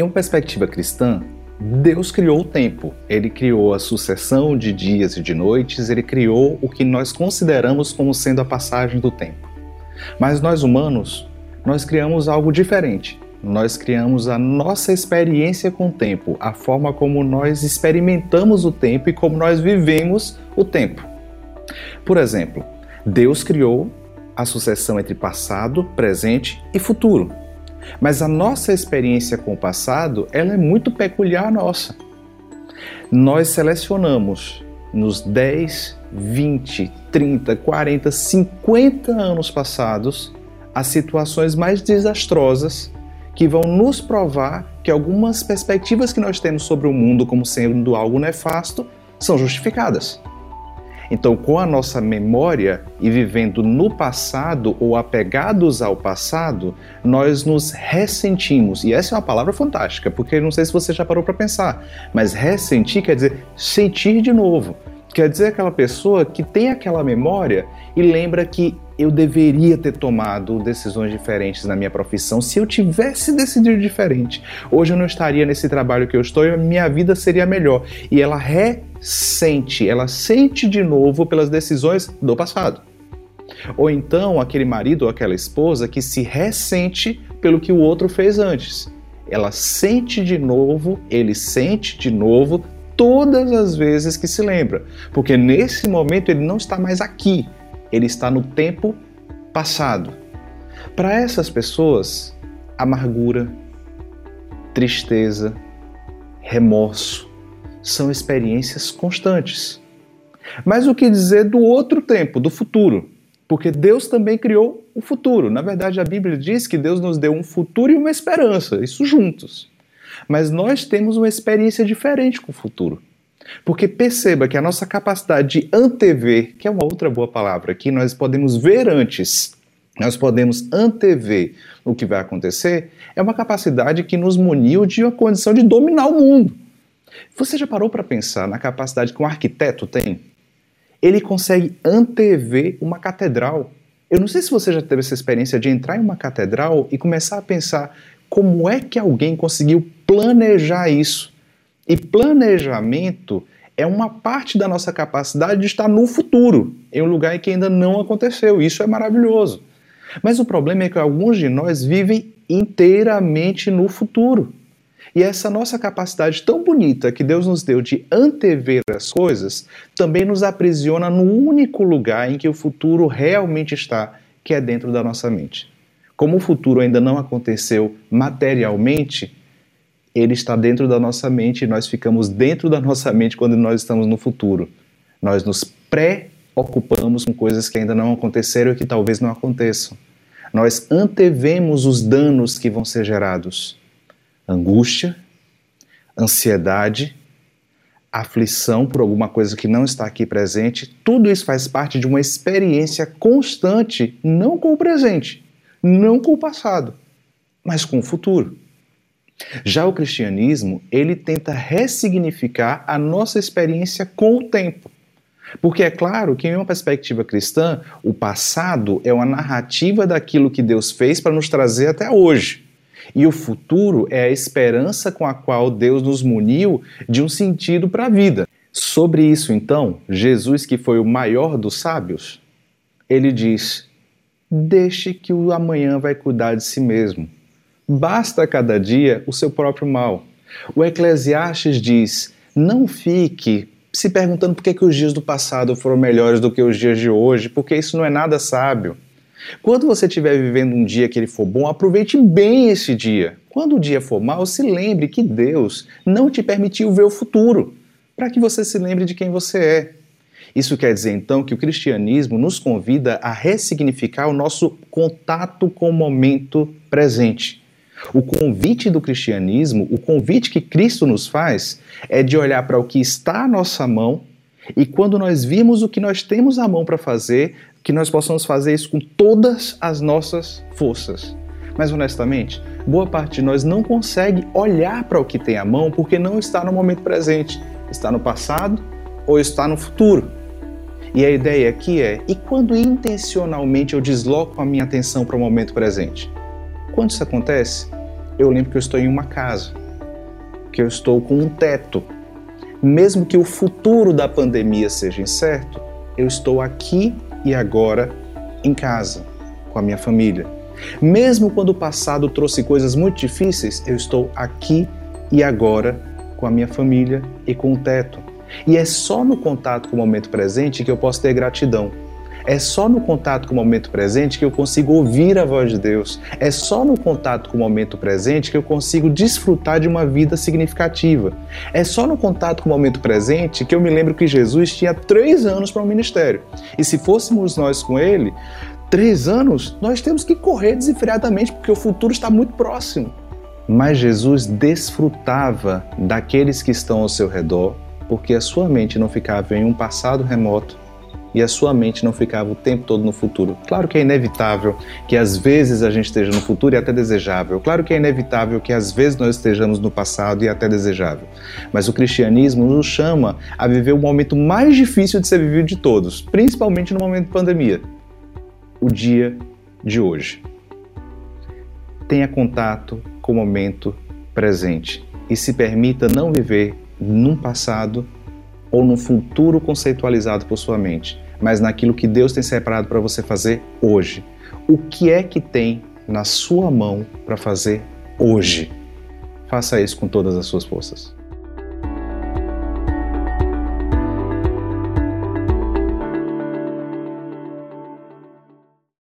Em uma perspectiva cristã, Deus criou o tempo. Ele criou a sucessão de dias e de noites, ele criou o que nós consideramos como sendo a passagem do tempo. Mas nós humanos, nós criamos algo diferente. Nós criamos a nossa experiência com o tempo, a forma como nós experimentamos o tempo e como nós vivemos o tempo. Por exemplo, Deus criou a sucessão entre passado, presente e futuro. Mas a nossa experiência com o passado, ela é muito peculiar nossa. Nós selecionamos nos 10, 20, 30, 40, 50 anos passados as situações mais desastrosas que vão nos provar que algumas perspectivas que nós temos sobre o mundo como sendo algo nefasto são justificadas. Então, com a nossa memória e vivendo no passado ou apegados ao passado, nós nos ressentimos. E essa é uma palavra fantástica, porque não sei se você já parou para pensar, mas ressentir quer dizer sentir de novo. Quer dizer aquela pessoa que tem aquela memória e lembra que eu deveria ter tomado decisões diferentes na minha profissão se eu tivesse decidido diferente. Hoje eu não estaria nesse trabalho que eu estou e minha vida seria melhor. E ela ressente, ela sente de novo pelas decisões do passado. Ou então aquele marido ou aquela esposa que se ressente pelo que o outro fez antes. Ela sente de novo, ele sente de novo todas as vezes que se lembra, porque nesse momento ele não está mais aqui, ele está no tempo passado. Para essas pessoas, amargura, tristeza, remorso são experiências constantes. Mas o que dizer do outro tempo, do futuro? Porque Deus também criou o futuro. Na verdade, a Bíblia diz que Deus nos deu um futuro e uma esperança, isso juntos. Mas nós temos uma experiência diferente com o futuro. Porque perceba que a nossa capacidade de antever, que é uma outra boa palavra aqui, nós podemos ver antes, nós podemos antever o que vai acontecer, é uma capacidade que nos muniu de uma condição de dominar o mundo. Você já parou para pensar na capacidade que um arquiteto tem? Ele consegue antever uma catedral. Eu não sei se você já teve essa experiência de entrar em uma catedral e começar a pensar como é que alguém conseguiu planejar isso. E planejamento é uma parte da nossa capacidade de estar no futuro, em um lugar em que ainda não aconteceu. Isso é maravilhoso. Mas o problema é que alguns de nós vivem inteiramente no futuro. E essa nossa capacidade tão bonita que Deus nos deu de antever as coisas também nos aprisiona no único lugar em que o futuro realmente está, que é dentro da nossa mente. Como o futuro ainda não aconteceu materialmente, ele está dentro da nossa mente e nós ficamos dentro da nossa mente quando nós estamos no futuro. Nós nos preocupamos com coisas que ainda não aconteceram e que talvez não aconteçam. Nós antevemos os danos que vão ser gerados. Angústia, ansiedade, aflição por alguma coisa que não está aqui presente, tudo isso faz parte de uma experiência constante, não com o presente, não com o passado, mas com o futuro. Já o cristianismo, ele tenta ressignificar a nossa experiência com o tempo. Porque é claro que, em uma perspectiva cristã, o passado é uma narrativa daquilo que Deus fez para nos trazer até hoje. E o futuro é a esperança com a qual Deus nos muniu de um sentido para a vida. Sobre isso, então, Jesus, que foi o maior dos sábios, ele diz: Deixe que o amanhã vai cuidar de si mesmo. Basta cada dia o seu próprio mal. O Eclesiastes diz: não fique se perguntando por que, que os dias do passado foram melhores do que os dias de hoje, porque isso não é nada sábio. Quando você estiver vivendo um dia que ele for bom, aproveite bem esse dia. Quando o dia for mal, se lembre que Deus não te permitiu ver o futuro, para que você se lembre de quem você é. Isso quer dizer então que o cristianismo nos convida a ressignificar o nosso contato com o momento presente. O convite do cristianismo, o convite que Cristo nos faz, é de olhar para o que está à nossa mão e quando nós vimos o que nós temos à mão para fazer, que nós possamos fazer isso com todas as nossas forças. Mas honestamente, boa parte de nós não consegue olhar para o que tem à mão porque não está no momento presente, está no passado ou está no futuro. E a ideia aqui é: e quando intencionalmente eu desloco a minha atenção para o momento presente? Quando isso acontece, eu lembro que eu estou em uma casa. porque eu estou com um teto. Mesmo que o futuro da pandemia seja incerto, eu estou aqui e agora em casa, com a minha família. Mesmo quando o passado trouxe coisas muito difíceis, eu estou aqui e agora com a minha família e com o teto. E é só no contato com o momento presente que eu posso ter gratidão. É só no contato com o momento presente que eu consigo ouvir a voz de Deus. É só no contato com o momento presente que eu consigo desfrutar de uma vida significativa. É só no contato com o momento presente que eu me lembro que Jesus tinha três anos para o ministério. E se fôssemos nós com ele, três anos, nós temos que correr desenfreadamente porque o futuro está muito próximo. Mas Jesus desfrutava daqueles que estão ao seu redor, porque a sua mente não ficava em um passado remoto e a sua mente não ficava o tempo todo no futuro. Claro que é inevitável que às vezes a gente esteja no futuro e até desejável. Claro que é inevitável que às vezes nós estejamos no passado e até desejável. Mas o cristianismo nos chama a viver o momento mais difícil de ser vivido de todos, principalmente no momento de pandemia o dia de hoje. Tenha contato com o momento presente e se permita não viver num passado ou num futuro conceitualizado por sua mente, mas naquilo que Deus tem separado para você fazer hoje. O que é que tem na sua mão para fazer hoje? Faça isso com todas as suas forças.